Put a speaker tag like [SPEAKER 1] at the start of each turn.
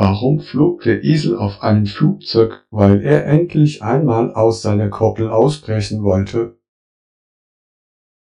[SPEAKER 1] Warum flog der Esel auf einem Flugzeug? Weil er endlich einmal aus seiner Koppel ausbrechen wollte.